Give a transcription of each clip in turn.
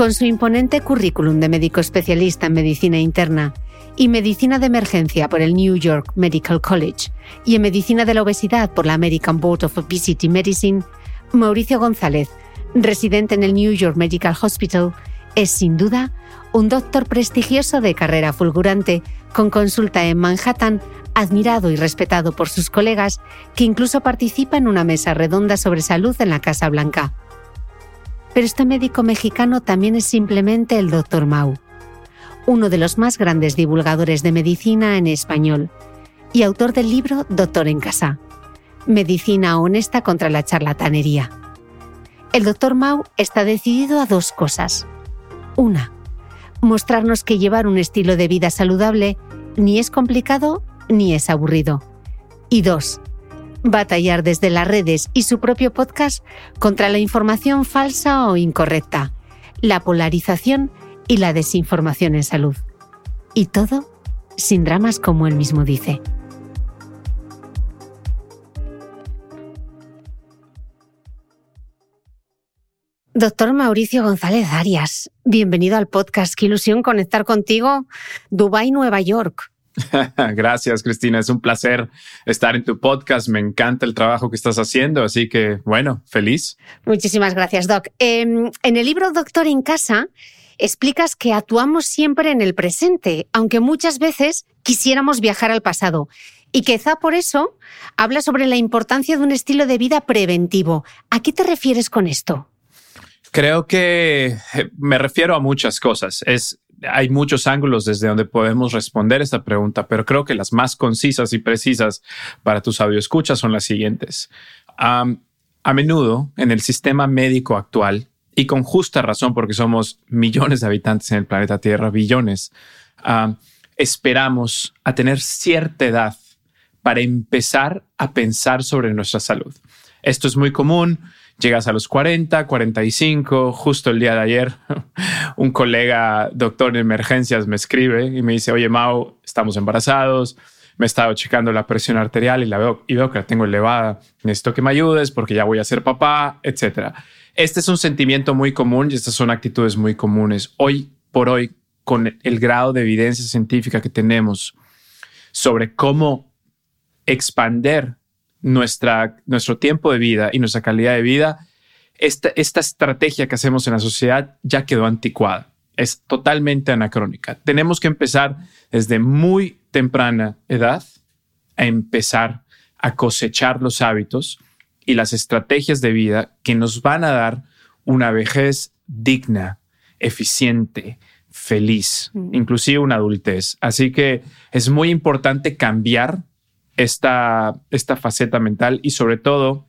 Con su imponente currículum de médico especialista en medicina interna y medicina de emergencia por el New York Medical College y en medicina de la obesidad por la American Board of Obesity Medicine, Mauricio González, residente en el New York Medical Hospital, es sin duda un doctor prestigioso de carrera fulgurante, con consulta en Manhattan, admirado y respetado por sus colegas, que incluso participa en una mesa redonda sobre salud en la Casa Blanca. Pero este médico mexicano también es simplemente el Dr. Mau, uno de los más grandes divulgadores de medicina en español y autor del libro Doctor en Casa, Medicina Honesta contra la Charlatanería. El Dr. Mau está decidido a dos cosas. Una, mostrarnos que llevar un estilo de vida saludable ni es complicado ni es aburrido. Y dos, batallar desde las redes y su propio podcast contra la información falsa o incorrecta, la polarización y la desinformación en salud. Y todo sin dramas como él mismo dice. Doctor Mauricio González Arias, bienvenido al podcast. Qué ilusión conectar contigo. Dubai, Nueva York. Gracias, Cristina. Es un placer estar en tu podcast. Me encanta el trabajo que estás haciendo, así que, bueno, feliz. Muchísimas gracias, Doc. Em, en el libro Doctor en Casa explicas que actuamos siempre en el presente, aunque muchas veces quisiéramos viajar al pasado. Y quizá por eso habla sobre la importancia de un estilo de vida preventivo. ¿A qué te refieres con esto? Creo que eh, me refiero a muchas cosas. Es hay muchos ángulos desde donde podemos responder esta pregunta, pero creo que las más concisas y precisas para tus escucha son las siguientes. a menudo en el sistema médico actual, y con justa razón porque somos millones de habitantes en el planeta Tierra, billones, esperamos a tener cierta edad para empezar a pensar sobre nuestra salud. Esto es muy común Llegas a los 40, 45, justo el día de ayer, un colega doctor en emergencias me escribe y me dice, oye, Mau, estamos embarazados, me he estado checando la presión arterial y la veo, y veo que la tengo elevada, necesito que me ayudes porque ya voy a ser papá, etc. Este es un sentimiento muy común y estas son actitudes muy comunes. Hoy por hoy, con el grado de evidencia científica que tenemos sobre cómo expander nuestra, nuestro tiempo de vida y nuestra calidad de vida, esta, esta estrategia que hacemos en la sociedad ya quedó anticuada. Es totalmente anacrónica. Tenemos que empezar desde muy temprana edad a empezar a cosechar los hábitos y las estrategias de vida que nos van a dar una vejez digna, eficiente, feliz, mm. inclusive una adultez. Así que es muy importante cambiar esta, esta faceta mental y sobre todo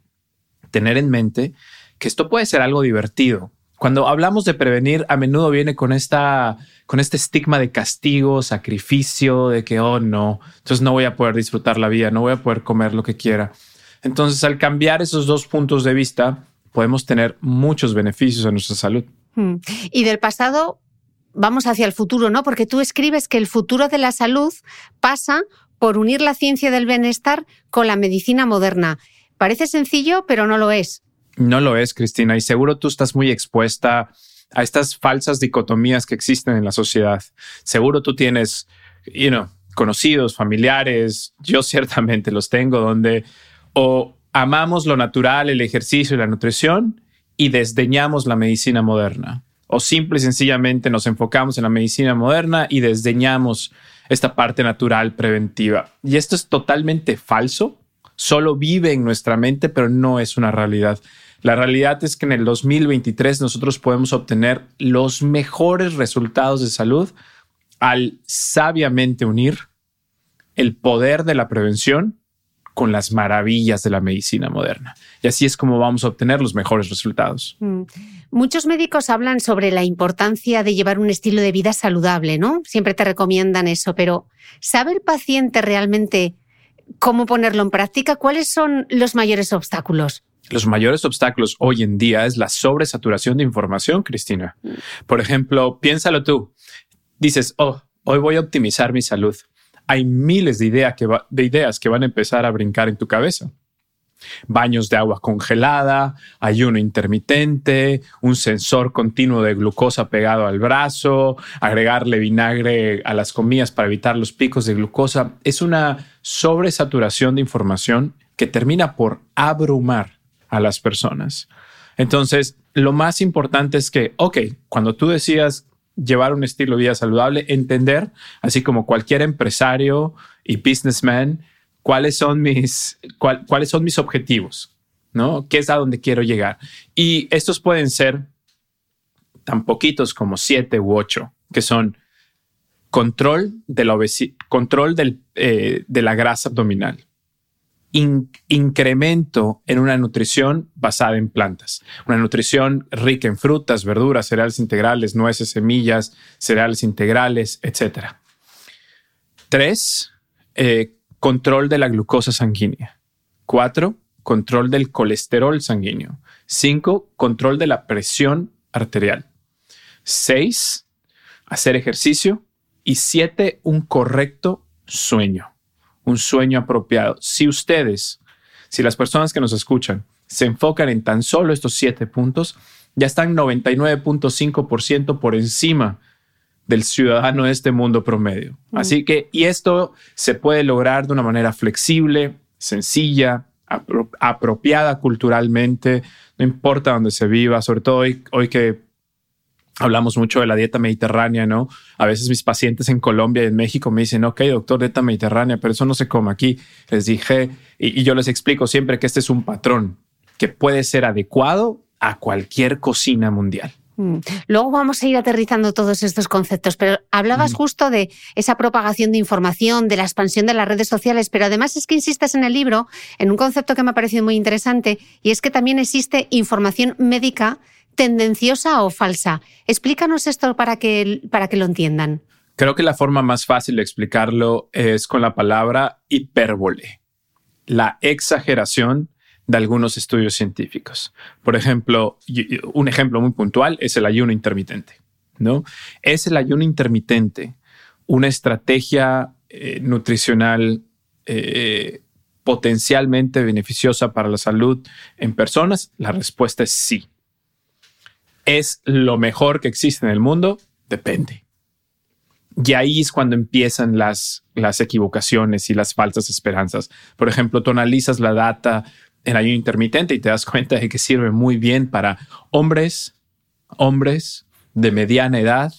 tener en mente que esto puede ser algo divertido. Cuando hablamos de prevenir, a menudo viene con esta, con este estigma de castigo, sacrificio, de que, oh no, entonces no voy a poder disfrutar la vida, no voy a poder comer lo que quiera. Entonces, al cambiar esos dos puntos de vista, podemos tener muchos beneficios a nuestra salud. Hmm. Y del pasado, vamos hacia el futuro, ¿no? Porque tú escribes que el futuro de la salud pasa por unir la ciencia del bienestar con la medicina moderna. Parece sencillo, pero no lo es. No lo es, Cristina, y seguro tú estás muy expuesta a estas falsas dicotomías que existen en la sociedad. Seguro tú tienes, conocidos, familiares, yo ciertamente los tengo, donde o amamos lo natural, el ejercicio y la nutrición y desdeñamos la medicina moderna. O simple y sencillamente nos enfocamos en la medicina moderna y desdeñamos esta parte natural preventiva. Y esto es totalmente falso. Solo vive en nuestra mente, pero no es una realidad. La realidad es que en el 2023 nosotros podemos obtener los mejores resultados de salud al sabiamente unir el poder de la prevención con las maravillas de la medicina moderna. Y así es como vamos a obtener los mejores resultados. Mm. Muchos médicos hablan sobre la importancia de llevar un estilo de vida saludable, ¿no? Siempre te recomiendan eso, pero ¿sabe el paciente realmente cómo ponerlo en práctica? ¿Cuáles son los mayores obstáculos? Los mayores obstáculos hoy en día es la sobresaturación de información, Cristina. Mm. Por ejemplo, piénsalo tú. Dices, oh, hoy voy a optimizar mi salud hay miles de, de ideas que van a empezar a brincar en tu cabeza. Baños de agua congelada, ayuno intermitente, un sensor continuo de glucosa pegado al brazo, agregarle vinagre a las comidas para evitar los picos de glucosa. Es una sobresaturación de información que termina por abrumar a las personas. Entonces, lo más importante es que, ok, cuando tú decías llevar un estilo de vida saludable, entender, así como cualquier empresario y businessman, cuáles son mis, cuáles son mis objetivos, ¿no? ¿Qué es a donde quiero llegar? Y estos pueden ser tan poquitos como siete u ocho, que son control de la control eh, de la grasa abdominal, incremento en una nutrición basada en plantas, una nutrición rica en frutas, verduras, cereales integrales, nueces, semillas, cereales integrales, etc. Tres, eh, control de la glucosa sanguínea. Cuatro, control del colesterol sanguíneo. Cinco, control de la presión arterial. Seis, hacer ejercicio. Y siete, un correcto sueño un sueño apropiado. Si ustedes, si las personas que nos escuchan se enfocan en tan solo estos siete puntos, ya están 99.5% por encima del ciudadano de este mundo promedio. Mm. Así que, y esto se puede lograr de una manera flexible, sencilla, apropiada culturalmente, no importa dónde se viva, sobre todo hoy, hoy que hablamos mucho de la dieta mediterránea, ¿no? A veces mis pacientes en Colombia y en México me dicen, ok, doctor, dieta mediterránea, pero eso no se come aquí. Les dije, y, yo les explico siempre que este es un patrón que puede ser adecuado a cualquier cocina mundial. Mm. Luego vamos a ir aterrizando todos estos conceptos, pero hablabas mm. justo de esa propagación de información, de la expansión de las redes sociales, pero además es que insistes en el libro en un concepto que me ha parecido muy interesante y es que también existe información médica tendenciosa o falsa. Explícanos esto para que, para que lo entiendan. Creo que la forma más fácil de explicarlo es con la palabra hipérbole, la exageración de algunos estudios científicos. Por ejemplo, un ejemplo muy puntual es el ayuno intermitente. ¿no? Es el ayuno intermitente una estrategia eh, nutricional eh, potencialmente beneficiosa para la salud en personas? La respuesta es sí. ¿Es lo mejor que existe en el mundo? Depende. Y ahí es cuando empiezan las, las equivocaciones y las falsas esperanzas. Por ejemplo, tú analizas la data en ayuno intermitente y te das cuenta de que sirve muy bien para hombres, hombres de mediana edad,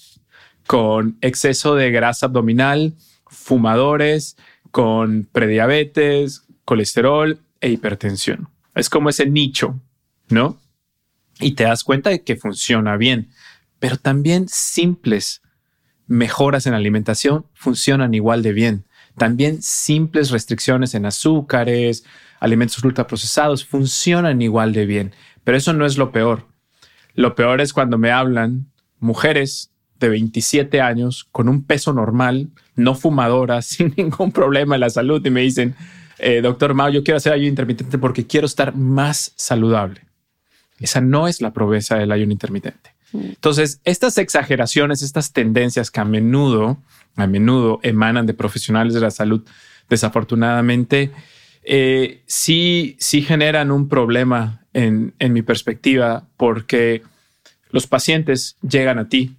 con exceso de grasa abdominal, fumadores, con prediabetes, colesterol e hipertensión. Es como ese nicho, ¿no? y te das cuenta de que funciona bien. Pero también simples mejoras en la alimentación funcionan igual de bien. También simples restricciones en azúcares, alimentos ultraprocesados funcionan igual de bien. Pero eso no es lo peor. Lo peor es cuando me hablan mujeres de 27 años con un peso normal, no fumadoras, sin ningún problema en la salud y me dicen, eh, doctor Mao, yo quiero hacer ayuno intermitente porque quiero estar más saludable. Esa no es la proveza del ayuno intermitente. Mm. Entonces, estas exageraciones, estas tendencias que a menudo, a menudo emanan de profesionales de la salud, desafortunadamente, eh, sí, sí generan un problema en, en mi perspectiva porque los pacientes llegan a ti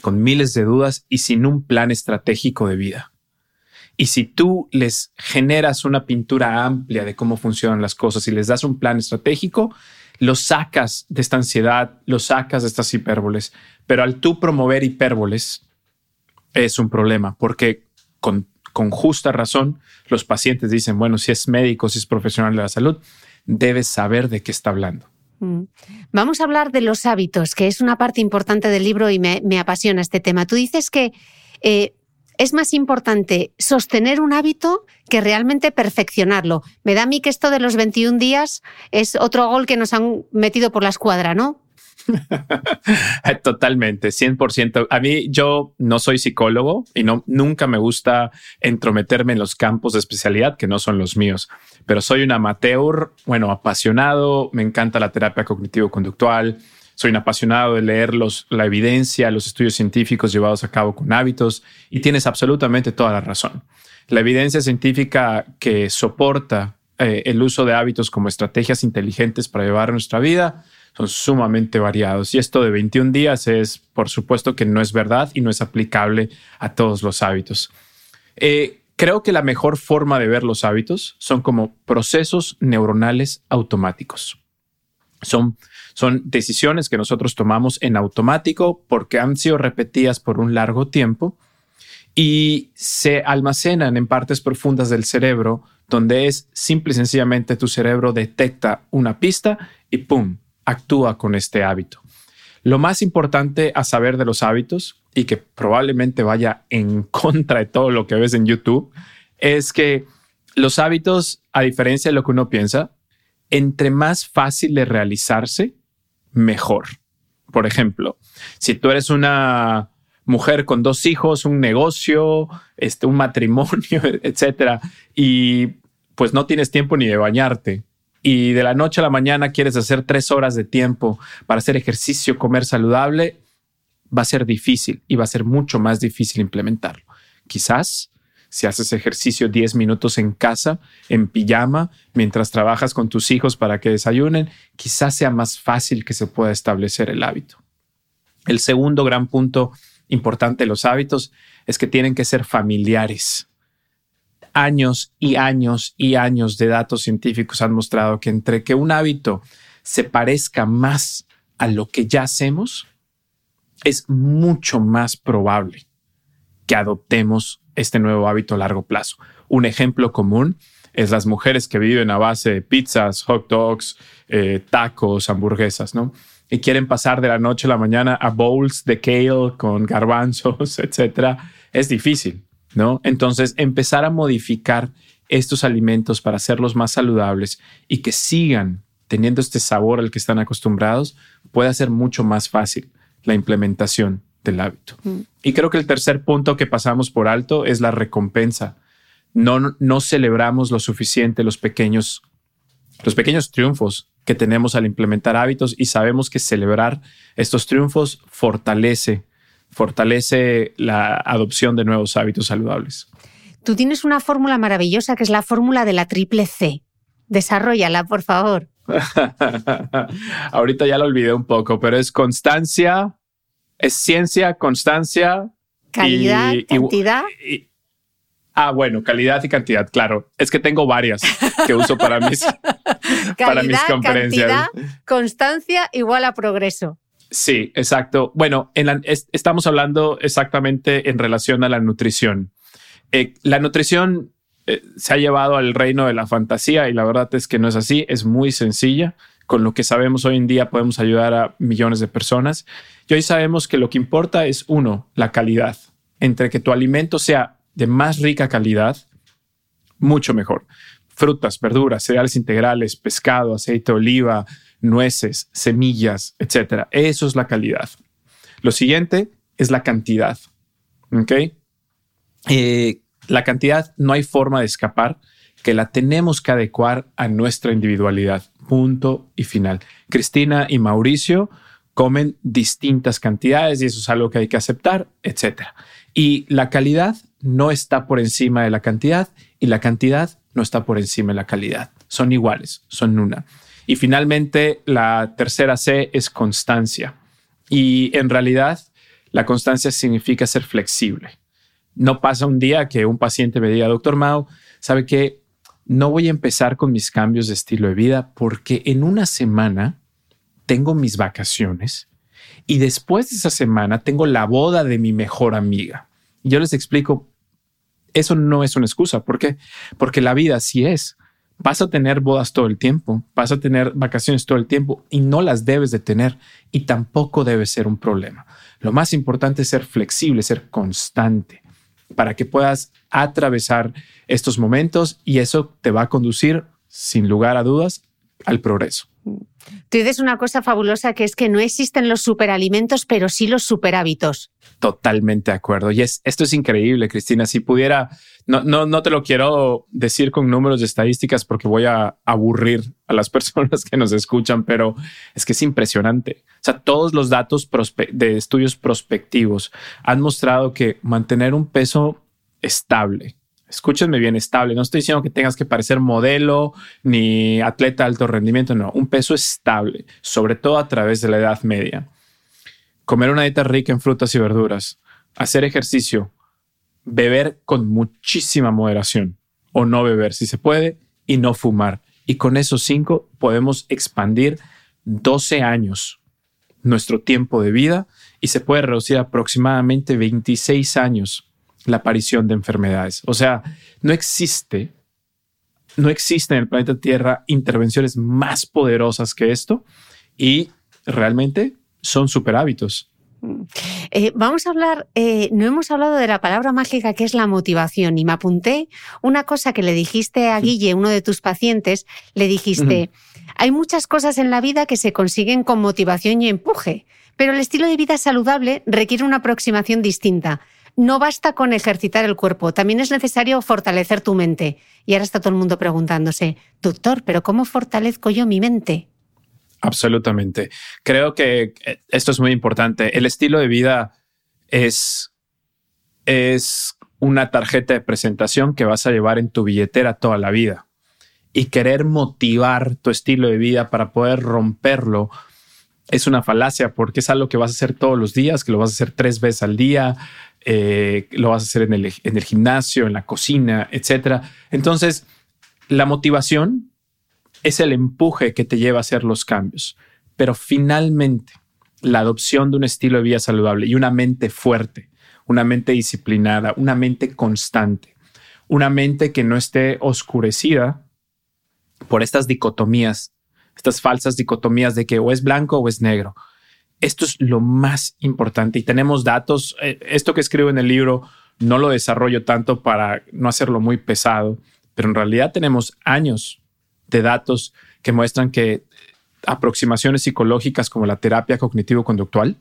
con miles de dudas y sin un plan estratégico de vida. Y si tú les generas una pintura amplia de cómo funcionan las cosas y les das un plan estratégico, los sacas de esta ansiedad, los sacas de estas hipérboles. Pero al tú promover hipérboles es un problema porque con, con justa razón los pacientes dicen, bueno, si es médico, si es profesional de la salud, debes saber de qué está hablando. Mm. Vamos a hablar de los hábitos, que es una parte importante del libro y me, apasiona este tema. Tú dices que eh, es más importante sostener un hábito que realmente perfeccionarlo. Me da a mí que esto de los 21 días es otro gol que nos han metido por la escuadra, ¿no? Totalmente, 100%. A mí yo no soy psicólogo y no, nunca me gusta entrometerme en los campos de especialidad que no son los míos, pero soy un amateur, bueno, apasionado, me encanta la terapia cognitivo-conductual, soy un apasionado de leer los, la evidencia, los estudios científicos llevados a cabo con hábitos y tienes absolutamente toda la razón. La evidencia científica que soporta eh, el uso de hábitos como estrategias inteligentes para llevar nuestra vida son sumamente variados. Y esto de 21 días es, por supuesto, que no es verdad y no es aplicable a todos los hábitos. Eh, creo que la mejor forma de ver los hábitos son como procesos neuronales automáticos. Son, son decisiones que nosotros tomamos en automático porque han sido repetidas por un largo tiempo y se almacenan en partes profundas del cerebro donde es simple y sencillamente tu cerebro detecta una pista y ¡pum! Actúa con este hábito. Lo más importante a saber de los hábitos y que probablemente vaya en contra de todo lo que ves en YouTube es que los hábitos, a diferencia de lo que uno piensa, entre más fácil de realizarse, mejor. Por ejemplo, si tú eres una mujer con dos hijos, un negocio, este, un matrimonio, etcétera, y pues no tienes tiempo ni de bañarte, y de la noche a la mañana quieres hacer tres horas de tiempo para hacer ejercicio, comer saludable, va a ser difícil y va a ser mucho más difícil implementarlo. Quizás si haces ejercicio 10 minutos en casa, en pijama, mientras trabajas con tus hijos para que desayunen, quizás sea más fácil que se pueda establecer el hábito. El segundo gran punto importante de los hábitos es que tienen que ser familiares años y años y años de datos científicos han mostrado que entre que un hábito se parezca más a lo que ya hacemos, es mucho más probable que adoptemos este nuevo hábito a largo plazo. Un ejemplo común es las mujeres que viven a base de pizzas, hot dogs, eh, tacos, hamburguesas, ¿no? Y quieren pasar de la noche a la mañana a bowls de kale con garbanzos, etcétera. Es difícil. ¿No? Entonces, empezar a modificar estos alimentos para hacerlos más saludables y que sigan teniendo este sabor al que están acostumbrados, puede ser mucho más fácil la implementación del hábito. Mm. Y creo que el tercer punto que pasamos por alto es la recompensa. No, no celebramos lo suficiente los pequeños, los pequeños triunfos que tenemos al implementar hábitos y sabemos que celebrar estos triunfos fortalece fortalece la adopción de nuevos hábitos saludables. Tú tienes una fórmula maravillosa que es la fórmula de la triple C. Desarrollala, por favor. Ahorita ya lo olvidé un poco, pero es constancia, es ciencia, constancia. Calidad, cantidad. ah, bueno, calidad y cantidad, claro. Es que tengo varias que uso para mis, para mis conferencias. Cantidad, constancia igual a progreso. Sí, exacto. Bueno, estamos hablando exactamente en relación a la nutrición. Eh, la nutrición eh, se ha llevado al reino de la fantasía y la verdad es que no es así, es muy sencilla. Con lo que sabemos hoy en día podemos ayudar a millones de personas. Y hoy sabemos que lo que importa es, uno, la calidad. Entre que tu alimento sea de más rica calidad, mucho mejor. Frutas, verduras, cereales integrales, pescado, aceite de oliva, nueces, semillas, etcétera. Eso es la calidad. Lo siguiente es la cantidad. ¿Ok? Eh, la cantidad no hay forma de escapar, que la tenemos que adecuar a nuestra individualidad. Punto y final. Cristina y Mauricio comen distintas cantidades y eso es algo que hay que aceptar, etcétera. Y la calidad no está por encima de la cantidad y la cantidad no está por encima de la calidad. Son iguales, son una. Y finalmente, la tercera C es constancia. Y en realidad, la constancia significa ser flexible. No pasa un día que un paciente me diga, doctor Mao, ¿sabe que No voy a empezar con mis cambios de estilo de vida porque en una semana tengo mis vacaciones y después de esa semana tengo la boda de mi mejor amiga. Yo les explico, eso no es una excusa. ¿Por qué? Porque la vida sí es. Vas a tener bodas todo el tiempo, vas a tener vacaciones todo el tiempo y no las debes de tener y tampoco debe ser un problema. Lo más importante es ser flexible, ser constante para que puedas atravesar estos momentos y eso te va a conducir, sin lugar a dudas, al progreso. Tú dices una cosa fabulosa que es que no existen los superalimentos, pero sí los superhábitos. Totalmente de acuerdo. Y es, esto es increíble, Cristina. Si pudiera, no, no, no te lo quiero decir con números de estadísticas porque voy a aburrir a las personas que nos escuchan, pero es que es impresionante. O sea, todos los datos de estudios prospectivos han mostrado que mantener un peso estable, escúchenme bien, estable. No estoy diciendo que tengas que parecer modelo ni atleta de alto rendimiento, no, un peso estable, sobre todo a través de la edad media. Comer una dieta rica en frutas y verduras, hacer ejercicio, beber con muchísima moderación o no beber si se puede y no fumar. Y con esos cinco podemos expandir 12 años nuestro tiempo de vida y se puede reducir aproximadamente 26 años la aparición de enfermedades. O sea, no existe, no existe en el planeta Tierra intervenciones más poderosas que esto y realmente son super hábitos. Eh, vamos a hablar, eh, no hemos hablado de la palabra mágica que es la motivación y me apunté una cosa que le dijiste a Guille, uno de tus pacientes, le dijiste, hay muchas cosas en la vida que se consiguen con motivación y empuje, pero el estilo de vida saludable requiere una aproximación distinta no basta con ejercitar el cuerpo, también es necesario fortalecer tu mente. Y ahora está todo el mundo preguntándose, doctor, pero ¿cómo fortalezco yo mi mente? Absolutamente. Creo que eh, esto es muy importante. El estilo de vida es, es una tarjeta de presentación que vas a llevar en tu billetera toda la vida. Y querer motivar tu estilo de vida para poder romperlo es una falacia porque es algo que vas a hacer todos los días, que lo vas a hacer tres veces al día, eh, lo vas a hacer en el, en el gimnasio, en la cocina, etc. Entonces, la motivación es el empuje que te lleva a hacer los cambios. Pero finalmente, la adopción de un estilo de vida saludable y una mente fuerte, una mente disciplinada, una mente constante, una mente que no esté oscurecida por estas dicotomías, estas falsas dicotomías de que o es blanco o es negro, esto es lo más importante y tenemos datos. Eh, esto que escribo en el libro no lo desarrollo tanto para no hacerlo muy pesado, pero en realidad tenemos años de datos que muestran que aproximaciones psicológicas como la terapia cognitivo-conductual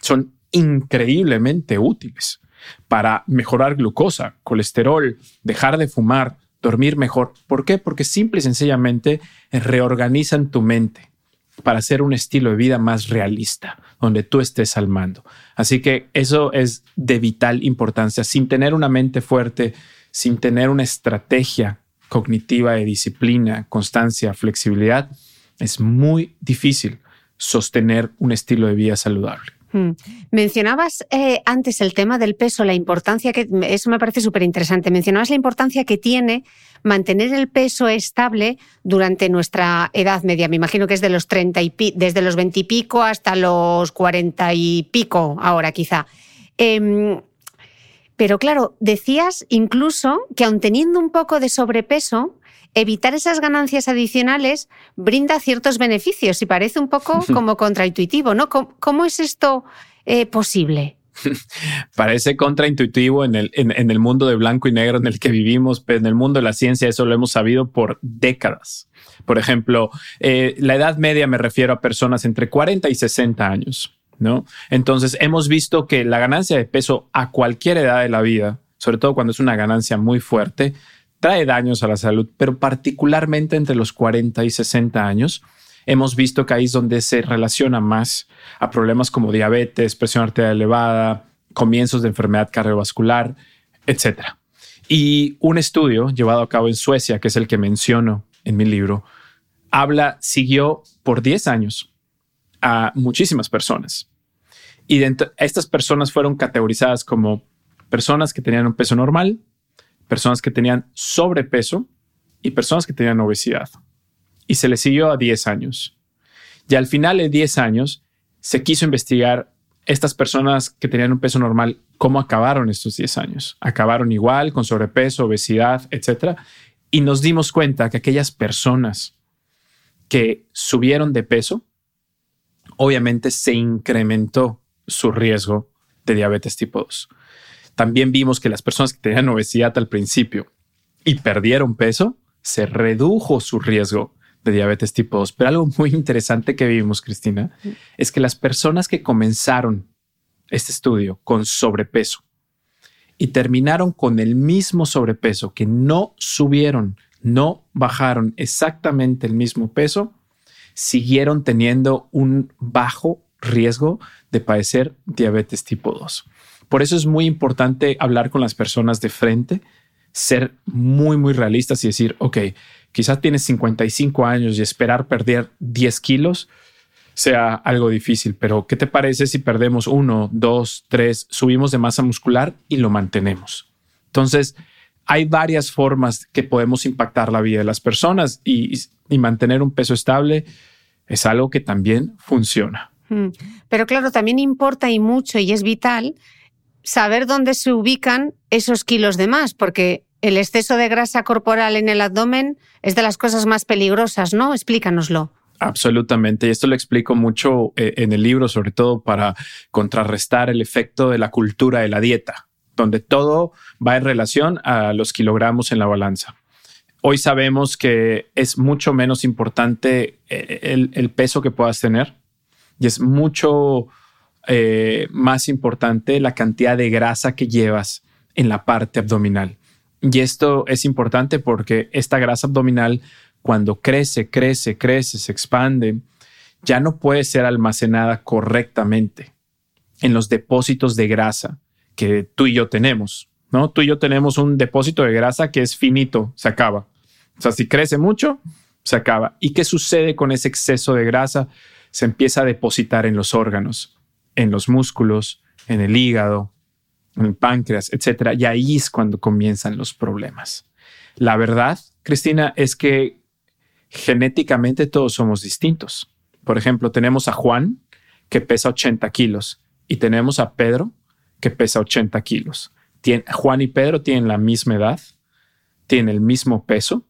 son increíblemente útiles para mejorar glucosa, colesterol, dejar de fumar, dormir mejor. ¿Por qué? Porque simple y sencillamente reorganizan tu mente para hacer un estilo de vida más realista, donde tú estés al mando. Así que eso es de vital importancia. Sin tener una mente fuerte, sin tener una estrategia cognitiva de disciplina, constancia, flexibilidad, es muy difícil sostener un estilo de vida saludable. Hmm. Mencionabas eh, antes el tema del peso, la importancia que, eso me parece súper interesante, mencionabas la importancia que tiene mantener el peso estable durante nuestra edad media. Me imagino que es de los 30 y desde los 20 y pico hasta los 40 y pico ahora quizá. Em, pero claro, decías incluso que aun teniendo un poco de sobrepeso, evitar esas ganancias adicionales brinda ciertos beneficios y parece un poco como contraintuitivo, ¿no? ¿Cómo, es esto eh, posible? Parece contraintuitivo en el, en, el mundo de blanco y negro en el que vivimos, pero en el mundo de la ciencia eso lo hemos sabido por décadas. Por ejemplo, eh, la edad media me refiero a personas entre 40 y 60 años, ¿no? Entonces hemos visto que la ganancia de peso a cualquier edad de la vida, sobre todo cuando es una ganancia muy fuerte, trae daños a la salud, pero particularmente entre los 40 y 60 años, hemos visto que donde se relaciona más a problemas como diabetes, presión arterial elevada, comienzos de enfermedad cardiovascular, etc. Y un estudio llevado a cabo en Suecia, que es el que menciono en mi libro, habla, siguió por 10 años a muchísimas personas. Y estas personas fueron categorizadas como personas que tenían un peso normal, personas que tenían sobrepeso y personas que tenían obesidad. Y se le siguió a 10 años. Y al final de 10 años se quiso investigar estas personas que tenían un peso normal, cómo acabaron estos 10 años. Acabaron igual, con sobrepeso, obesidad, etc. Y nos dimos cuenta que aquellas personas que subieron de peso, obviamente se incrementó su riesgo de diabetes tipo 2. También vimos que las personas que tenían obesidad al principio y perdieron peso, se redujo su riesgo de diabetes tipo 2. Pero algo muy interesante que vimos, Cristina, es que las personas que comenzaron este estudio con sobrepeso y terminaron con el mismo sobrepeso, que no subieron, no bajaron exactamente el mismo peso, siguieron teniendo un bajo riesgo de padecer diabetes tipo 2. Por eso es muy importante hablar con las personas de frente, ser muy, muy realistas y decir, ok, quizás tienes 55 años y esperar perder 10 kilos sea algo difícil, pero ¿qué te parece si perdemos uno, dos, tres, subimos de masa muscular y lo mantenemos? Entonces, hay varias formas que podemos impactar la vida de las personas y, y mantener un peso estable es algo que también funciona. Mm. Pero claro, también importa y mucho y es vital saber dónde se ubican esos kilos de más, porque el exceso de grasa corporal en el abdomen es de las cosas más peligrosas, ¿no? Explícanoslo. Absolutamente. Y esto lo explico mucho eh, en el libro, sobre todo para contrarrestar el efecto de la cultura de la dieta, donde todo va en relación a los kilogramos en la balanza. Hoy sabemos que es mucho menos importante eh, el, peso que puedas tener y es mucho eh, más importante la cantidad de grasa que llevas en la parte abdominal. Y esto es importante porque esta grasa abdominal, cuando crece, crece, crece, se expande, ya no puede ser almacenada correctamente en los depósitos de grasa que tú y yo tenemos. ¿no? Tú y yo tenemos un depósito de grasa que es finito, se acaba. O sea, si crece mucho, se acaba. ¿Y qué sucede con ese exceso de grasa? Se empieza a depositar en los órganos, en los músculos, en el hígado, en el páncreas, etcétera. Y ahí es cuando comienzan los problemas. La verdad, Cristina, es que genéticamente todos somos distintos. Por ejemplo, tenemos a Juan, que pesa 80 kilos, y tenemos a Pedro, que pesa 80 kilos. Juan y Pedro tienen la misma edad, tienen el mismo peso,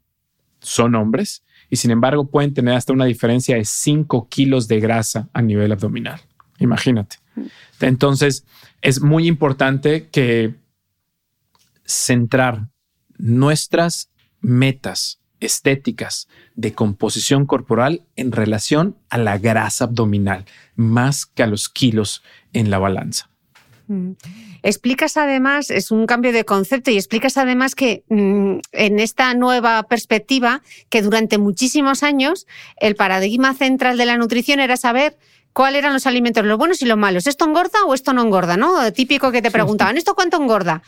son hombres, y sin embargo pueden tener hasta una diferencia de 5 kilos de grasa a nivel abdominal. Imagínate. Entonces, es muy importante que centrar nuestras metas estéticas de composición corporal en relación a la grasa abdominal, más que a los kilos en la balanza. Mm. Explicas además, es un cambio de concepto, y explicas además que mm, en esta nueva perspectiva, que durante muchísimos años el paradigma central de la nutrición era saber cuáles eran los alimentos, los buenos y los malos. ¿Esto engorda o esto no engorda? ¿no? Típico que te preguntaban, ¿esto cuánto engorda?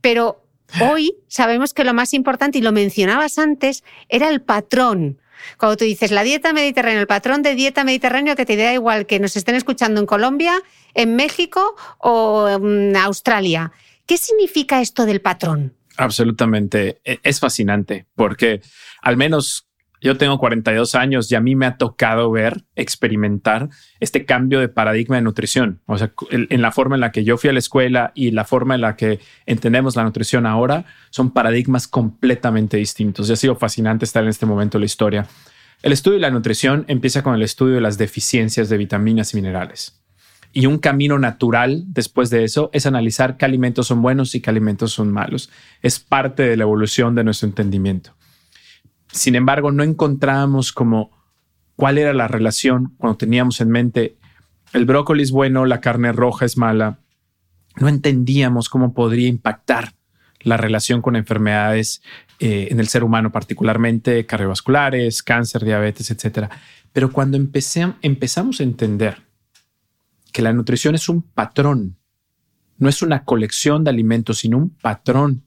Pero hoy sabemos que lo más importante, y lo mencionabas antes, era el patrón. Cuando tú dices la dieta mediterránea, el patrón de dieta mediterránea que te da igual que nos estén escuchando en Colombia, en México o en Australia. ¿Qué significa esto del patrón? Absolutamente. E, es fascinante porque al menos yo tengo 42 años y a mí me ha tocado ver, experimentar este cambio de paradigma de nutrición. O sea, en la forma en la que yo fui a la escuela y la forma en la que entendemos la nutrición ahora son paradigmas completamente distintos. Y ha sido fascinante estar en este momento en la historia. El estudio de la nutrición empieza con el estudio de las deficiencias de vitaminas y minerales. Y un camino natural después de eso es analizar qué alimentos son buenos y qué alimentos son malos. Es parte de la evolución de nuestro entendimiento. Sin embargo, no encontrábamos como cuál era la relación cuando teníamos en mente el brócoli es bueno, la carne roja es mala. No entendíamos cómo podría impactar la relación con enfermedades eh, en el ser humano, particularmente cardiovasculares, cáncer, diabetes, etc. Pero cuando empezamos a entender que la nutrición es un patrón, no es una colección de alimentos, sino un patrón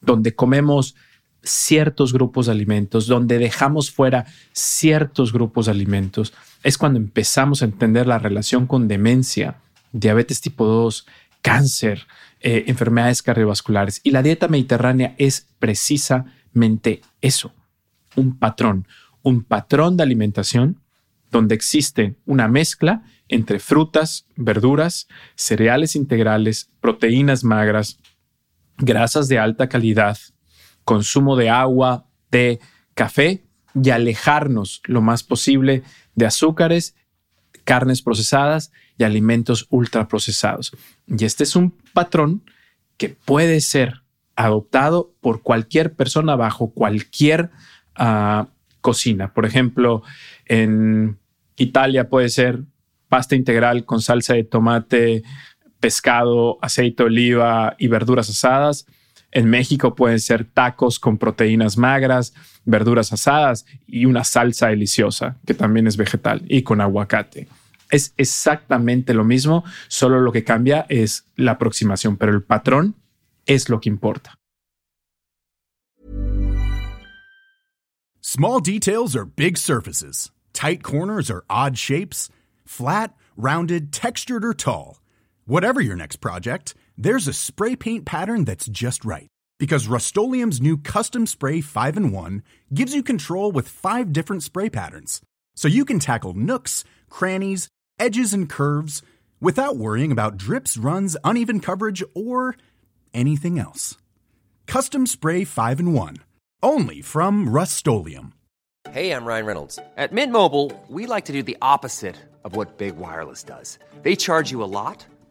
donde comemos ciertos grupos de alimentos, donde dejamos fuera ciertos grupos de alimentos, es cuando empezamos a entender la relación con demencia, diabetes tipo 2, cáncer, eh, enfermedades cardiovasculares. Y la dieta mediterránea es precisamente eso, un patrón, un patrón de alimentación donde existe una mezcla entre frutas, verduras, cereales integrales, proteínas magras, grasas de alta calidad, consumo de agua, té, café y alejarnos lo más posible de azúcares, carnes procesadas y alimentos ultraprocesados. Y este es un patrón que puede ser adoptado por cualquier persona bajo cualquier ah, cocina. Por ejemplo, en Italia puede ser pasta integral con salsa de tomate, pescado, aceite de oliva y verduras asadas. En México pueden ser tacos con proteínas magras, verduras asadas y una salsa deliciosa que también es vegetal y con aguacate. Es exactamente lo mismo, solo lo que cambia es la aproximación, pero el patrón es lo que importa. Small details are big surfaces. Tight corners are odd shapes. Flat, rounded, textured or tall. Whatever your next project, there's a spray paint pattern that's just right. Because Rust new Custom Spray 5 and 1 gives you control with five different spray patterns. So you can tackle nooks, crannies, edges, and curves without worrying about drips, runs, uneven coverage, or anything else. Custom Spray 5 and 1. Only from Rust Hey, I'm Ryan Reynolds. At Mint Mobile, we like to do the opposite of what Big Wireless does. They charge you a lot,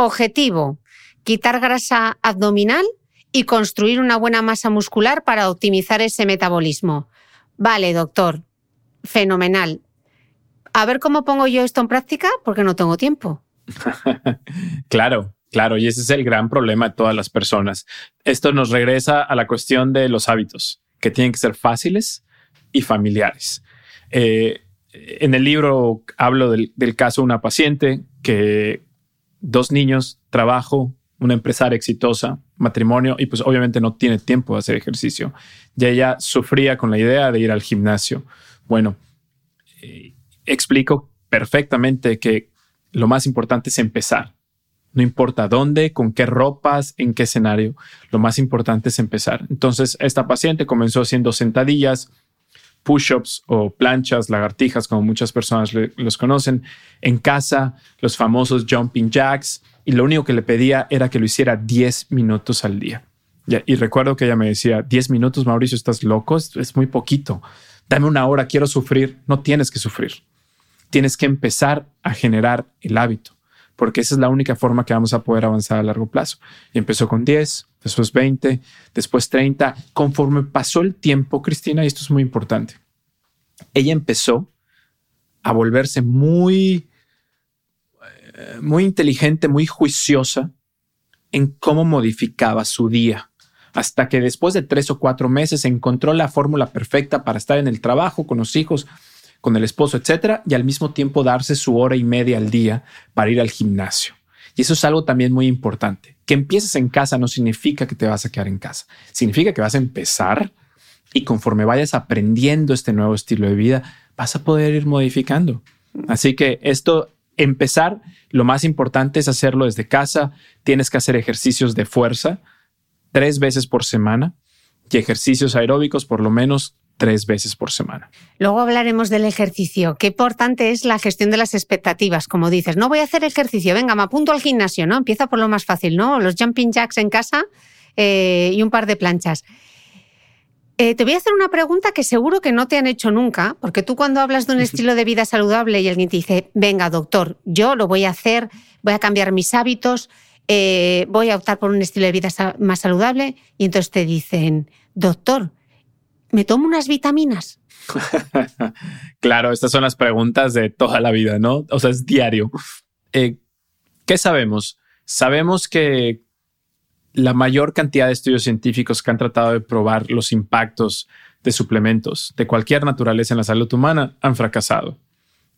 Objetivo. Quitar grasa abdominal y construir una buena masa muscular para optimizar ese metabolismo. Vale, doctor. fenomenal. A ver cómo pongo yo esto en práctica porque no tengo tiempo. claro, claro, y ese es el gran problema de todas las personas. Esto nos regresa a la cuestión de los hábitos, que tienen que ser fáciles y familiares. Eh, en el libro hablo del, del, caso de una paciente que dos niños, trabajo, una empresaria exitosa, matrimonio, y pues obviamente no tiene tiempo de hacer ejercicio. Y ella sufría con la idea de ir al gimnasio. Bueno, eh, explico perfectamente que lo más importante es empezar. No importa dónde, con qué ropas, en qué escenario, lo más importante es empezar. Entonces, esta paciente comenzó haciendo sentadillas, push-ups o planchas, lagartijas, como muchas personas los conocen, en casa, los famosos jumping jacks, y lo único que le pedía era que lo hiciera 10 minutos al día. Y recuerdo que ella me decía, 10 minutos, Mauricio, estás loco, es muy poquito dame una hora, quiero sufrir. No tienes que sufrir. Tienes que empezar a generar el hábito, porque esa es la única forma que vamos a poder avanzar a largo plazo. Y empezó con 10, después 20, después 30. Conforme pasó el tiempo, Cristina, y esto es muy importante, ella empezó a volverse muy, muy inteligente, muy juiciosa en cómo modificaba su día hasta que después de tres o cuatro meses encontró la fórmula perfecta para estar en el trabajo, con los hijos, con el esposo, etcétera, y al mismo tiempo darse su hora y media al día para ir al gimnasio. Y eso es algo también muy importante. Que empieces en casa no significa que te vas a quedar en casa. Significa que vas a empezar y conforme vayas aprendiendo este nuevo estilo de vida, vas a poder ir modificando. Así que esto, empezar, lo más importante es hacerlo desde casa. Tienes que hacer ejercicios de fuerza tres veces por semana y ejercicios aeróbicos por lo menos tres veces por semana. Luego hablaremos del ejercicio. Qué importante es la gestión de las expectativas, como dices. No voy a hacer ejercicio, venga, me apunto al gimnasio, ¿no? Empieza por lo más fácil, ¿no? Los jumping jacks en casa eh, y un par de planchas. Eh, te voy a hacer una pregunta que seguro que no te han hecho nunca, porque tú cuando hablas de un estilo de vida saludable y alguien te dice, venga, doctor, yo lo voy a hacer, voy a cambiar mis hábitos, eh, voy a optar por un estilo de vida más saludable y entonces te dicen, doctor, ¿Me tomo unas vitaminas? claro, estas son las preguntas de toda la vida, ¿no? O sea, es diario. Eh, ¿Qué sabemos? Sabemos que la mayor cantidad de estudios científicos que han tratado de probar los impactos de suplementos de cualquier naturaleza en la salud humana han fracasado.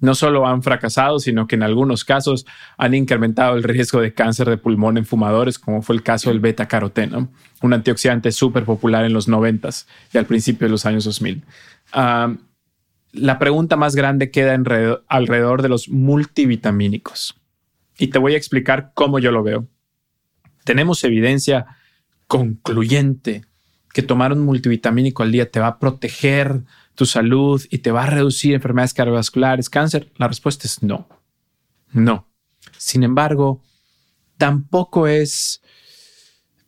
No solo han fracasado, sino que en algunos casos han incrementado el riesgo de cáncer de pulmón en fumadores, como fue el caso del beta caroteno, un antioxidante súper popular en los 90 y al principio de los años 2000. la pregunta más grande queda alrededor de los multivitamínicos. Y te voy a explicar cómo yo lo veo. Tenemos evidencia concluyente que tomar un multivitamínico al día te va a proteger tu salud y te va a reducir enfermedades cardiovasculares, cáncer? La respuesta es no. No. Sin embargo, tampoco es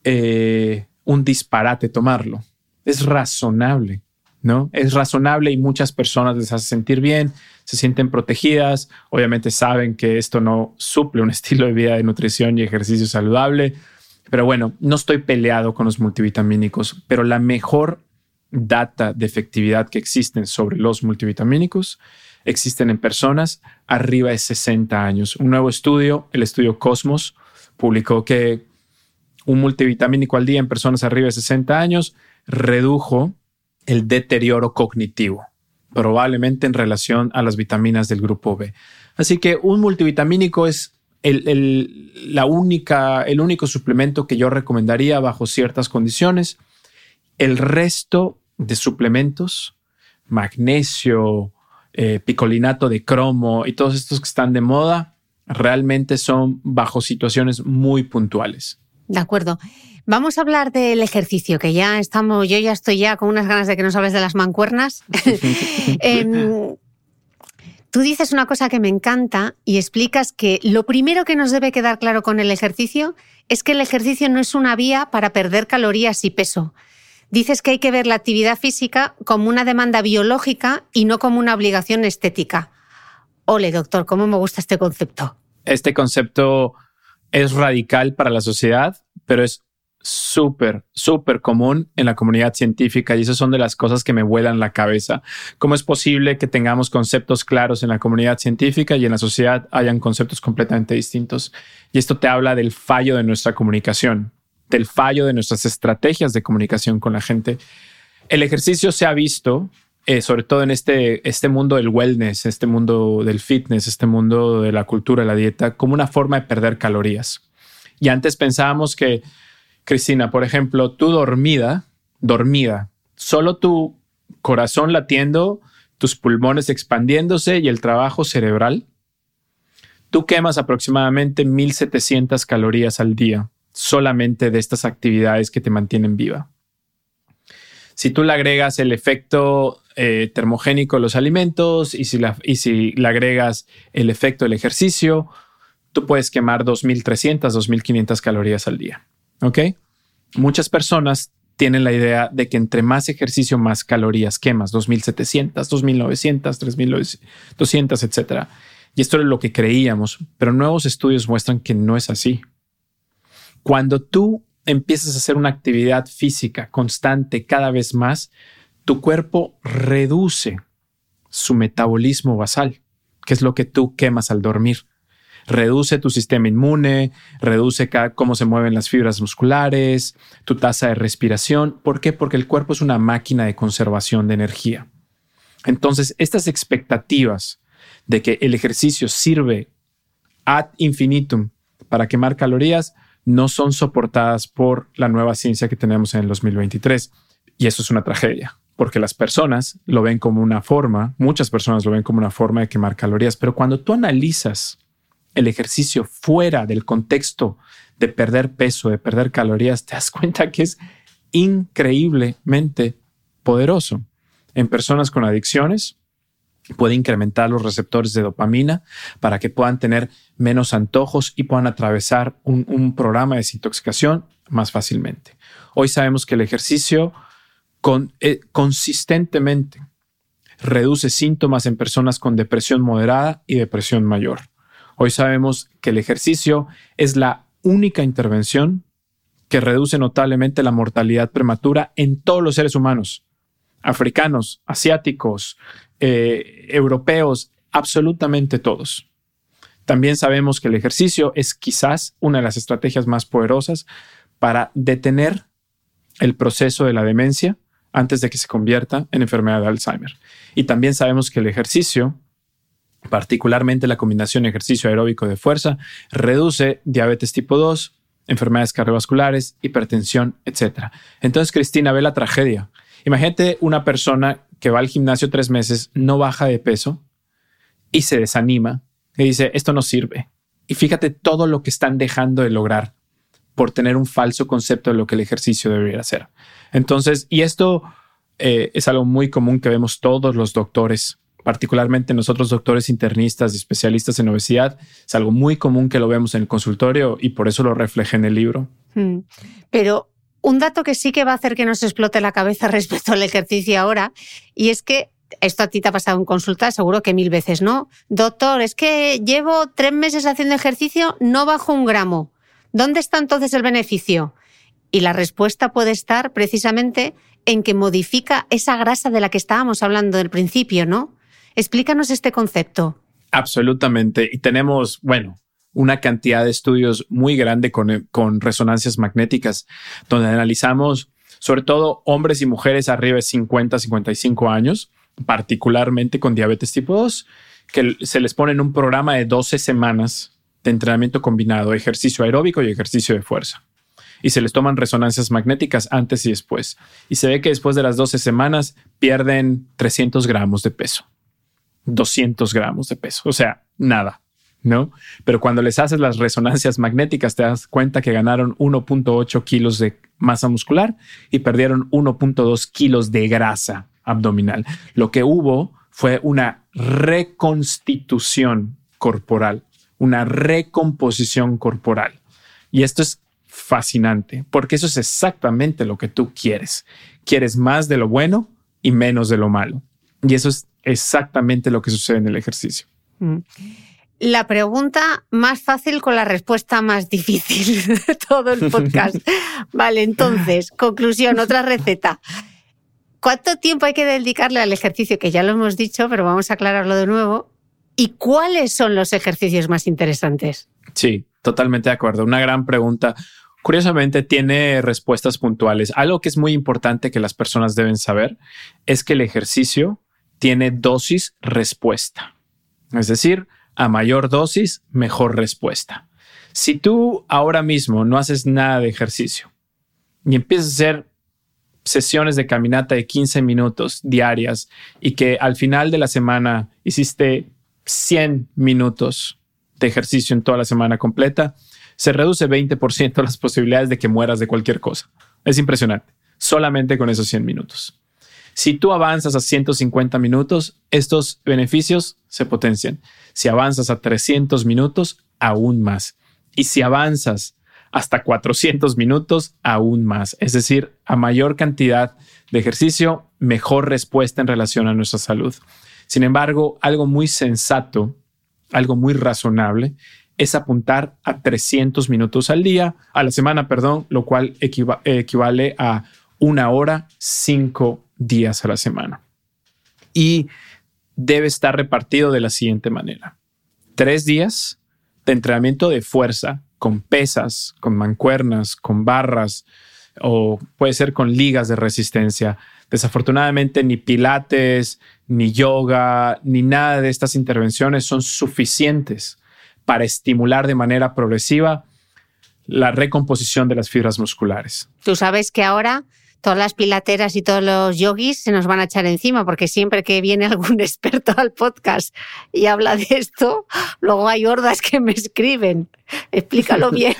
eh, un disparate tomarlo. Es razonable, ¿no? Es razonable y muchas personas les hace sentir bien, se sienten protegidas, obviamente saben que esto no suple un estilo de vida de nutrición y ejercicio saludable, pero bueno, no estoy peleado con los multivitamínicos, pero la mejor data de efectividad que existen sobre los multivitamínicos existen en personas arriba de 60 años. Un nuevo estudio, el estudio Cosmos, publicó que un multivitamínico al día en personas arriba de 60 años redujo el deterioro cognitivo, probablemente en relación a las vitaminas del grupo B. Así que un multivitamínico es el, la única, el único suplemento que yo recomendaría bajo ciertas condiciones. El resto de suplementos, magnesio, eh, picolinato de cromo y todos estos que están de moda, realmente son bajo situaciones muy puntuales. De acuerdo. Vamos a hablar del ejercicio, que ya estamos, yo ya estoy ya con unas ganas de que nos hables de las mancuernas. Em, tú dices una cosa que me encanta y explicas que lo primero que nos debe quedar claro con el ejercicio es que el ejercicio no es una vía para perder calorías y peso, dices que hay que ver la actividad física como una demanda biológica y no como una obligación estética. Ole, doctor, ¿cómo me gusta este concepto? Este concepto es radical para la sociedad, pero es súper, súper común en la comunidad científica y esas son de las cosas que me vuelan la cabeza. ¿Cómo es posible que tengamos conceptos claros en la comunidad científica y en la sociedad hayan conceptos completamente distintos? Y esto te habla del fallo de nuestra comunicación del fallo de nuestras estrategias de comunicación con la gente. El ejercicio se ha visto, eh, sobre todo en este, este mundo del wellness, este mundo del fitness, este mundo de la cultura, la dieta, como una forma de perder calorías. Y antes pensábamos que, Cristina, por ejemplo, tú dormida, dormida, solo tu corazón latiendo, tus pulmones expandiéndose y el trabajo cerebral, tú quemas aproximadamente 1700 calorías al día solamente de estas actividades que te mantienen viva. Si tú le agregas el efecto eh, termogénico de los alimentos y si, y si le agregas el efecto del ejercicio, tú puedes quemar 2.300, 2.500 calorías al día. ¿Ok? Muchas personas tienen la idea de que entre más ejercicio, más calorías quemas, 2.700, 2.900, 3.200, etc. Y esto es lo que creíamos, pero nuevos estudios muestran que no es así. Cuando tú empiezas a hacer una actividad física constante cada vez más, tu cuerpo reduce su metabolismo basal, que es lo que tú quemas al dormir. Reduce tu sistema inmune, reduce cómo se mueven las fibras musculares, tu tasa de respiración. ¿Por qué? Porque el cuerpo es una máquina de conservación de energía. Entonces, estas expectativas de que el ejercicio sirve ad infinitum para quemar calorías no son soportadas por la nueva ciencia que tenemos en el 2023. Y eso es una tragedia, porque las personas lo ven como una forma, muchas personas lo ven como una forma de quemar calorías, pero cuando tú analizas el ejercicio fuera del contexto de perder peso, de perder calorías, te das cuenta que es increíblemente poderoso. En personas con adicciones, puede incrementar los receptores de dopamina para que puedan tener menos antojos y puedan atravesar un, programa de desintoxicación más fácilmente. Hoy sabemos que el ejercicio eh, consistentemente reduce síntomas en personas con depresión moderada y depresión mayor. Hoy sabemos que el ejercicio es la única intervención que reduce notablemente la mortalidad prematura en todos los seres humanos africanos, asiáticos, eh, europeos, absolutamente todos. También sabemos que el ejercicio es quizás una de las estrategias más poderosas para detener el proceso de la demencia antes de que se convierta en enfermedad de Alzheimer. Y también sabemos que el ejercicio, particularmente la combinación ejercicio aeróbico de fuerza, reduce diabetes tipo 2, enfermedades cardiovasculares, hipertensión, etc. Entonces, Cristina, ve la tragedia. Imagínate una persona que va al gimnasio tres meses, no baja de peso y se desanima y dice, esto no sirve. Y fíjate todo lo que están dejando de lograr por tener un falso concepto de lo que el ejercicio debería ser. Entonces, y esto eh, es algo muy común que vemos todos los doctores, particularmente nosotros doctores internistas y especialistas en obesidad, es algo muy común que lo vemos en el consultorio y por eso lo refleja en el libro. Hmm. Pero un dato que sí que va a hacer que nos explote la cabeza respecto al ejercicio ahora, y es que esto a ti te ha pasado en consulta, seguro que mil veces, ¿no? Doctor, es que llevo tres meses haciendo ejercicio, no bajo un gramo. ¿Dónde está entonces el beneficio? Y la respuesta puede estar precisamente en que modifica esa grasa de la que estábamos hablando del principio, ¿no? Explícanos este concepto. Absolutamente. Y tenemos, bueno, una cantidad de estudios muy grande con, resonancias magnéticas, donde analizamos sobre todo hombres y mujeres arriba de 50, 55 años, particularmente con diabetes tipo 2, que se les pone en un programa de 12 semanas de entrenamiento combinado, ejercicio aeróbico y ejercicio de fuerza. Y se les toman resonancias magnéticas antes y después. Y se ve que después de las 12 semanas pierden 300 gramos de peso. 200 gramos de peso. O sea, nada, ¿no? Pero cuando les haces las resonancias magnéticas, te das cuenta que ganaron 1.8 kilos de masa muscular y perdieron 1.2 kilos de grasa abdominal. Lo que hubo fue una reconstitución corporal, una recomposición corporal. Y esto es fascinante, porque eso es exactamente lo que tú quieres. Quieres más de lo bueno y menos de lo malo. Y eso es exactamente lo que sucede en el ejercicio. Mm. La pregunta más fácil con la respuesta más difícil de todo el podcast. vale, entonces, conclusión, otra receta. ¿Cuánto tiempo hay que dedicarle al ejercicio? Que ya lo hemos dicho, pero vamos a aclararlo de nuevo. ¿Y cuáles son los ejercicios más interesantes? Sí, totalmente de acuerdo. Una gran pregunta. Curiosamente tiene respuestas puntuales. Algo que es muy importante que las personas deben saber es que el ejercicio tiene dosis respuesta. Es decir, a mayor dosis, mejor respuesta. Si tú ahora mismo no haces nada de ejercicio y empiezas a hacer sesiones de caminata de 15 minutos diarias y que al final de la semana hiciste 100 minutos de ejercicio en toda la semana completa, se reduce 20% las posibilidades de que mueras de cualquier cosa. Es impresionante, solamente con esos 100 minutos. Si tú avanzas a 150 minutos, estos beneficios se potencian. Si avanzas a 300 minutos, aún más. Y si avanzas hasta 400 minutos, aún más. Es decir, a mayor cantidad de ejercicio, mejor respuesta en relación a nuestra salud. Sin embargo, algo muy sensato, algo muy razonable, es apuntar a 300 minutos al día, a la semana, perdón, lo cual equivale a una hora, cinco días a la semana. Y debe estar repartido de la siguiente manera. Tres días de entrenamiento de fuerza con pesas, con mancuernas, con barras o puede ser con ligas de resistencia. Desafortunadamente ni pilates, ni yoga, ni nada de estas intervenciones son suficientes para estimular de manera progresiva la recomposición de las fibras musculares. Tú sabes que ahora todas las pilateras y todos los yogis se nos van a echar encima, porque siempre que viene algún experto al podcast y habla de esto, luego hay hordas que me escriben. Explícalo bien.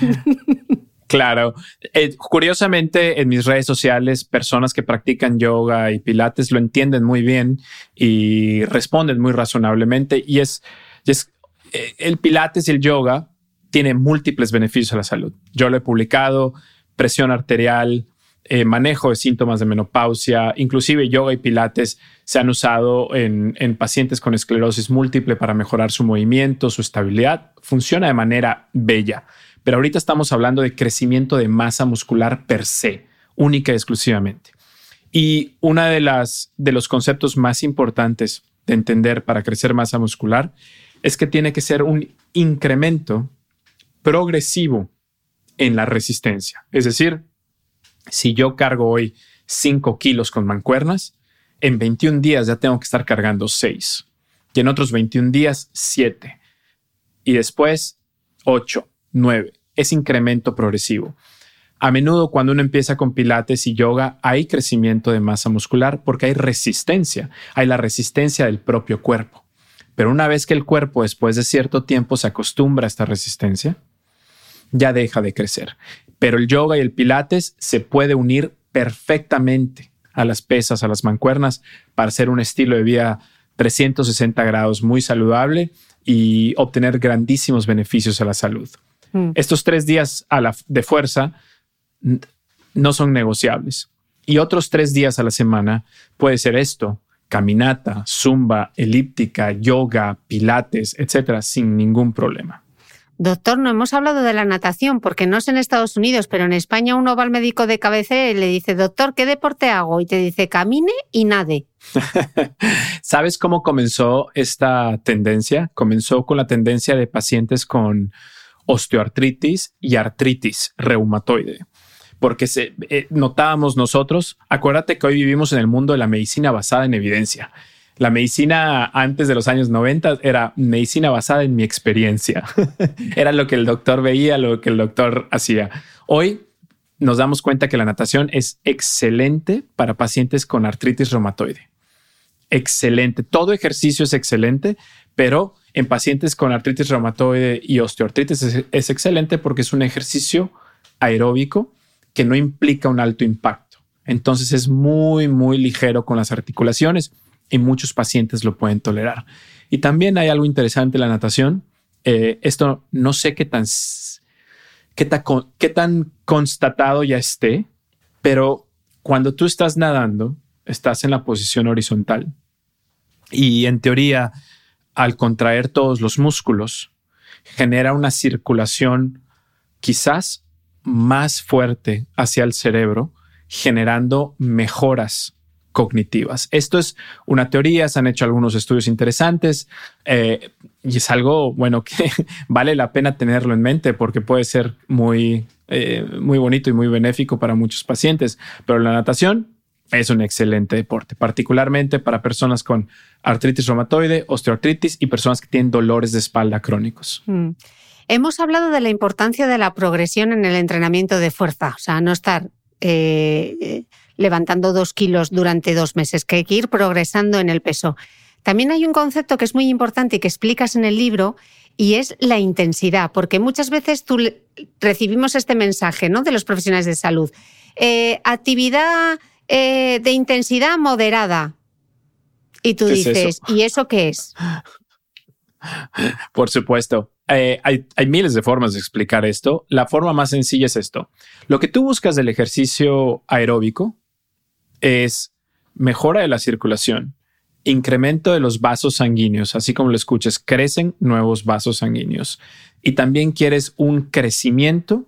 Claro. Eh, curiosamente, en mis redes sociales, personas que practican yoga y pilates lo entienden muy bien y responden muy razonablemente. Y es, es eh, el pilates y el yoga tienen múltiples beneficios a la salud. Yo lo he publicado, presión arterial, eh, manejo de síntomas de menopausia, inclusive yoga y pilates se han usado en, en, pacientes con esclerosis múltiple para mejorar su movimiento, su estabilidad. Funciona de manera bella, pero ahorita estamos hablando de crecimiento de masa muscular per se, única y exclusivamente. Y una de las de los conceptos más importantes de entender para crecer masa muscular es que tiene que ser un incremento progresivo en la resistencia. Es decir, si yo cargo hoy 5 kilos con mancuernas, en 21 días ya tengo que estar cargando 6. Y en otros 21 días, 7. Y después, 8, 9. Es incremento progresivo. A menudo cuando uno empieza con pilates y yoga hay crecimiento de masa muscular porque hay resistencia, hay la resistencia del propio cuerpo. Pero una vez que el cuerpo después de cierto tiempo se acostumbra a esta resistencia, ya deja de crecer. Pero el yoga y el pilates se puede unir perfectamente a las pesas, a las mancuernas, para hacer un estilo de vida 360 grados muy saludable y obtener grandísimos beneficios a la salud. Mm. Estos tres días a la, de fuerza no son negociables. Y otros tres días a la semana puede ser esto, caminata, zumba, elíptica, yoga, pilates, etcétera, sin ningún problema. Doctor, no hemos hablado de la natación porque no es en Estados Unidos, pero en España uno va al médico de cabecera y le dice, doctor, ¿qué deporte hago? Y te dice, camine y nade. ¿Sabes cómo comenzó esta tendencia? Comenzó con la tendencia de pacientes con osteoartritis y artritis reumatoide porque se, eh, notábamos nosotros, acuérdate que hoy vivimos en el mundo de la medicina basada en evidencia. La medicina antes de los años 90 era medicina basada en mi experiencia. era lo que el doctor veía, lo que el doctor hacía. Hoy nos damos cuenta que la natación es excelente para pacientes con artritis reumatoide. Excelente. Todo ejercicio es excelente, pero en pacientes con artritis reumatoide y osteoartritis es excelente porque es un ejercicio aeróbico que no implica un alto impacto. Entonces es muy, muy ligero con las articulaciones y muchos pacientes lo pueden tolerar. Y también hay algo interesante en la natación. Eh, esto no sé qué tan, qué, qué tan constatado ya esté, pero cuando tú estás nadando, estás en la posición horizontal y en teoría, al contraer todos los músculos, genera una circulación quizás más fuerte hacia el cerebro, generando mejoras cognitivas. Esto es una teoría, se han hecho algunos estudios interesantes eh, y es algo, bueno, que vale la pena tenerlo en mente porque puede ser muy, eh, muy bonito y muy benéfico para muchos pacientes. Pero la natación es un excelente deporte, particularmente para personas con artritis reumatoide, osteoartritis y personas que tienen dolores de espalda crónicos. Mm. Hemos hablado de la importancia de la progresión en el entrenamiento de fuerza, o sea, no estar eh, levantando dos kilos durante dos meses, que hay que ir progresando en el peso. También hay un concepto que es muy importante y que explicas en el libro y es la intensidad, porque muchas veces tú recibimos este mensaje ¿no? de los profesionales de salud. Eh, actividad eh, de intensidad moderada. Y tú dices, ¿y eso qué es? Por supuesto. Eh, hay, miles de formas de explicar esto. La forma más sencilla es esto. Lo que tú buscas del ejercicio aeróbico es mejora de la circulación, incremento de los vasos sanguíneos, así como lo escuches, crecen nuevos vasos sanguíneos. Y también quieres un crecimiento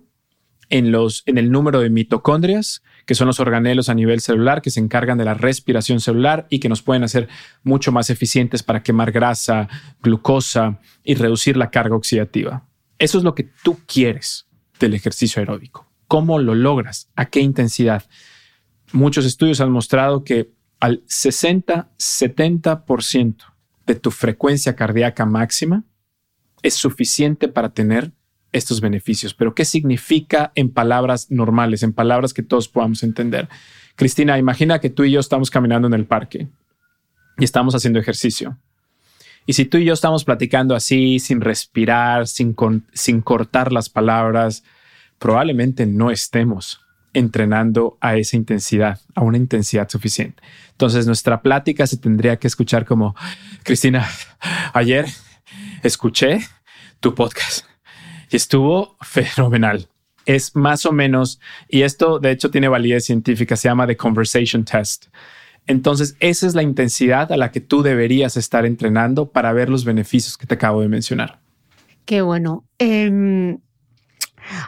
en, los, en el número de mitocondrias, que son los organelos a nivel celular que se encargan de la respiración celular y que nos pueden hacer mucho más eficientes para quemar grasa, glucosa y reducir la carga oxidativa. Eso es lo que tú quieres del ejercicio aeróbico. ¿Cómo lo logras? ¿A qué intensidad? Muchos estudios han mostrado que al 60-70% de tu frecuencia cardíaca máxima es suficiente para tener estos beneficios. Pero ¿qué significa en palabras normales, en palabras que todos podamos entender? Cristina, imagina que tú y yo estamos caminando en el parque y estamos haciendo ejercicio. Y si tú y yo estamos platicando así, sin respirar, sin, sin cortar las palabras, probablemente no estemos entrenando a esa intensidad, a una intensidad suficiente. Entonces nuestra plática se tendría que escuchar como, Cristina, ayer escuché tu podcast y estuvo fenomenal. Es más o menos, y esto de hecho tiene validez científica, se llama The Conversation Test. Entonces, esa es la intensidad a la que tú deberías estar entrenando para ver los beneficios que te acabo de mencionar. Qué bueno. Em,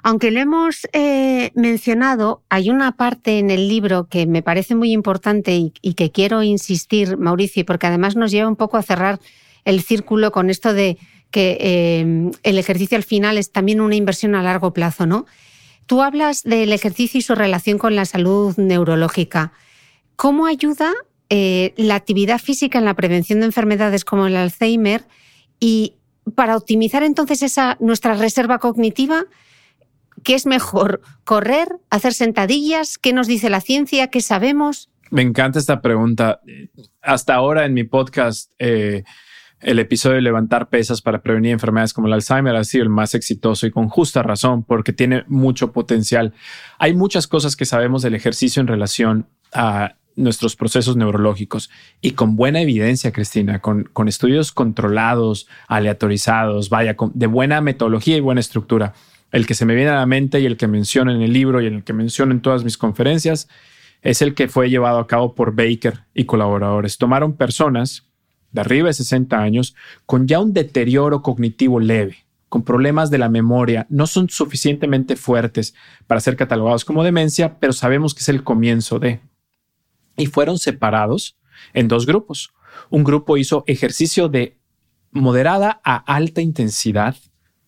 Aunque lo hemos eh, mencionado, hay una parte en el libro que me parece muy importante y, que quiero insistir, Mauricio, porque además nos lleva un poco a cerrar el círculo con esto de que eh, el ejercicio al final es también una inversión a largo plazo, ¿no? Tú hablas del ejercicio y su relación con la salud neurológica. ¿Cómo ayuda eh, la actividad física en la prevención de enfermedades como el Alzheimer y para optimizar entonces nuestra reserva cognitiva? ¿Qué es mejor? ¿Correr? ¿Hacer sentadillas? ¿Qué nos dice la ciencia? ¿Qué sabemos? Me encanta esta pregunta. Hasta ahora en mi podcast, eh, el episodio de levantar pesas para prevenir enfermedades como el Alzheimer ha sido el más exitoso y con justa razón porque tiene mucho potencial. Hay muchas cosas que sabemos del ejercicio en relación a nuestros procesos neurológicos y con buena evidencia, Cristina, con, con estudios controlados, aleatorizados, vaya, de buena metodología y buena estructura el que se me viene a la mente y el que menciono en el libro y el que menciono en todas mis conferencias es el que fue llevado a cabo por Baker y colaboradores. Tomaron personas de arriba de 60 años con ya un deterioro cognitivo leve, con problemas de la memoria, no son suficientemente fuertes para ser catalogados como demencia, pero sabemos que es el comienzo de. Y fueron separados en dos grupos. Un grupo hizo ejercicio de moderada a alta intensidad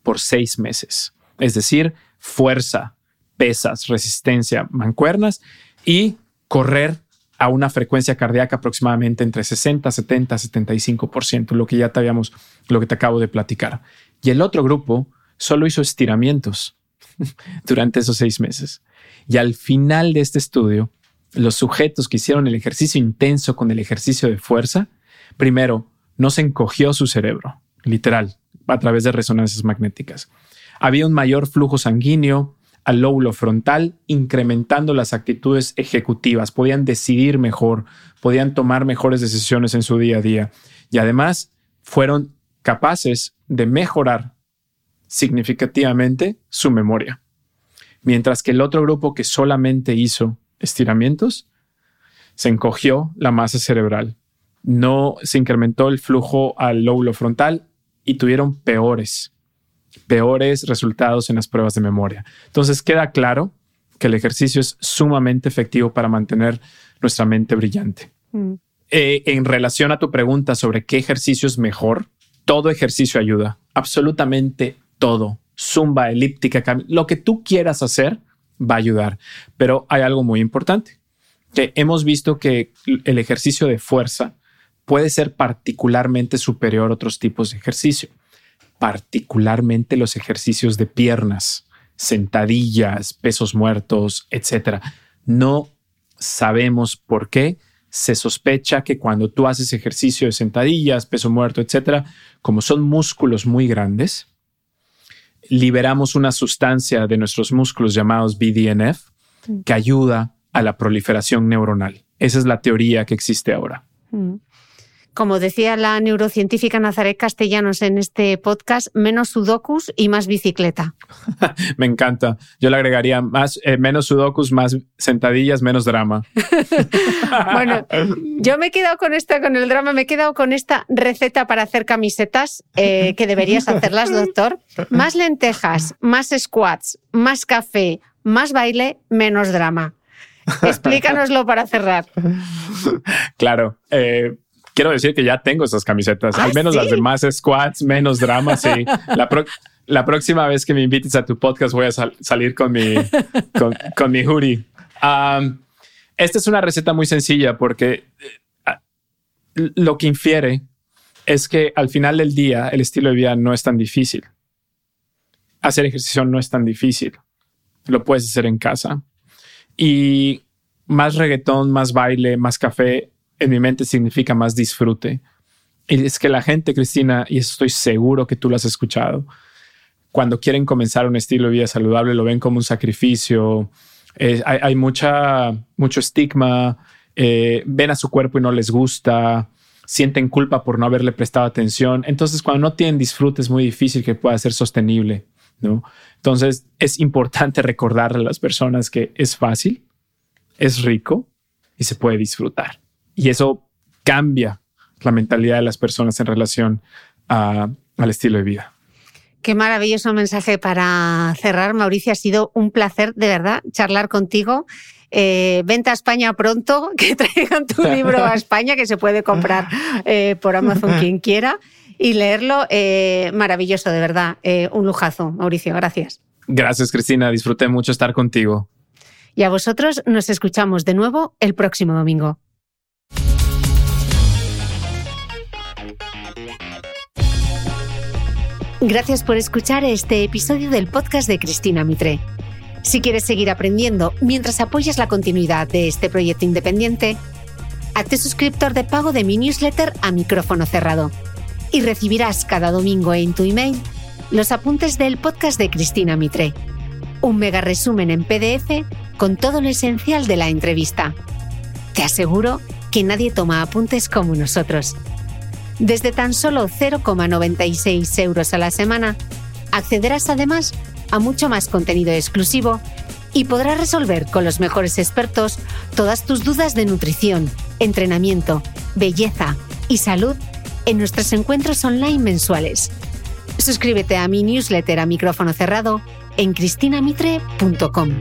por seis meses es decir, fuerza, pesas, resistencia, mancuernas y correr a una frecuencia cardíaca aproximadamente entre 60, 70, 75%, lo que ya te habíamos, lo que te acabo de platicar. Y el otro grupo solo hizo estiramientos durante esos seis meses. Y al final de este estudio, los sujetos que hicieron el ejercicio intenso con el ejercicio de fuerza, primero, no se encogió su cerebro, literal, a través de resonancias magnéticas. Había un mayor flujo sanguíneo al lóbulo frontal, incrementando las actitudes ejecutivas. Podían decidir mejor, podían tomar mejores decisiones en su día a día. Y además fueron capaces de mejorar significativamente su memoria. Mientras que el otro grupo que solamente hizo estiramientos, se encogió la masa cerebral. No se incrementó el flujo al lóbulo frontal y tuvieron peores peores resultados en las pruebas de memoria. Entonces queda claro que el ejercicio es sumamente efectivo para mantener nuestra mente brillante. Mm. Eh, en relación a tu pregunta sobre qué ejercicio es mejor, todo ejercicio ayuda, absolutamente todo. Zumba, elíptica, lo que tú quieras hacer va a ayudar. Pero hay algo muy importante, que hemos visto que el ejercicio de fuerza puede ser particularmente superior a otros tipos de ejercicio particularmente los ejercicios de piernas, sentadillas, pesos muertos, etc. No sabemos por qué. Se sospecha que cuando tú haces ejercicio de sentadillas, peso muerto, etc., como son músculos muy grandes, liberamos una sustancia de nuestros músculos llamados BDNF mm. que ayuda a la proliferación neuronal. Esa es la teoría que existe ahora. Mm como decía la neurocientífica Nazaret Castellanos en este podcast, menos sudokus y más bicicleta. Me encanta. Yo le agregaría más, eh, menos sudokus, más sentadillas, menos drama. bueno, yo me he quedado con esta, con el drama, me he quedado con esta receta para hacer camisetas eh, que deberías hacerlas, doctor. Más lentejas, más squats, más café, más baile, menos drama. Explícanoslo para cerrar. Claro. Eh, quiero decir que ya tengo esas camisetas, al ¿Ah, menos las demás squats, menos drama, sí. La, próxima vez que me invites a tu podcast voy a salir con mi, con, mi hoodie. esta es una receta muy sencilla porque eh, lo que infiere es que al final del día el estilo de vida no es tan difícil. Hacer ejercicio no es tan difícil. Lo puedes hacer en casa. Y más reggaetón, más baile, más café en mi mente significa más disfrute. Y es que la gente, Cristina, y estoy seguro que tú lo has escuchado, cuando quieren comenzar un estilo de vida saludable lo ven como un sacrificio. hay, mucha, mucho estigma, eh, ven a su cuerpo y no les gusta, sienten culpa por no haberle prestado atención. Entonces, cuando no tienen disfrute es muy difícil que pueda ser sostenible. ¿no? Entonces, es importante recordarle a las personas que es fácil, es rico y se puede disfrutar. Y eso cambia la mentalidad de las personas en relación al estilo de vida. Qué maravilloso mensaje para cerrar, Mauricio. Ha sido un placer, de verdad, charlar contigo. Eh, venta a España pronto, que traigan tu libro a España, que se puede comprar eh, por Amazon quien quiera, y leerlo. Eh, maravilloso, de verdad. Un lujazo, Mauricio. Gracias. Gracias, Cristina. Disfruté mucho estar contigo. Y a vosotros nos escuchamos de nuevo el próximo domingo. Gracias por escuchar este episodio del podcast de Cristina Mitre. Si quieres seguir aprendiendo mientras apoyas la continuidad de este proyecto independiente, hazte suscriptor de pago de mi newsletter a micrófono cerrado y recibirás cada domingo en tu email los apuntes del podcast de Cristina Mitre, un mega resumen en PDF con todo lo esencial de la entrevista. Te aseguro que nadie toma apuntes como nosotros. Desde tan solo 0,96 euros a la semana, accederás además a mucho más contenido exclusivo y podrás resolver con los mejores expertos todas tus dudas de nutrición, entrenamiento, belleza y salud en nuestros encuentros online mensuales. Suscríbete a mi newsletter a micrófono cerrado en cristinamitre.com.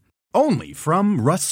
Only from Rust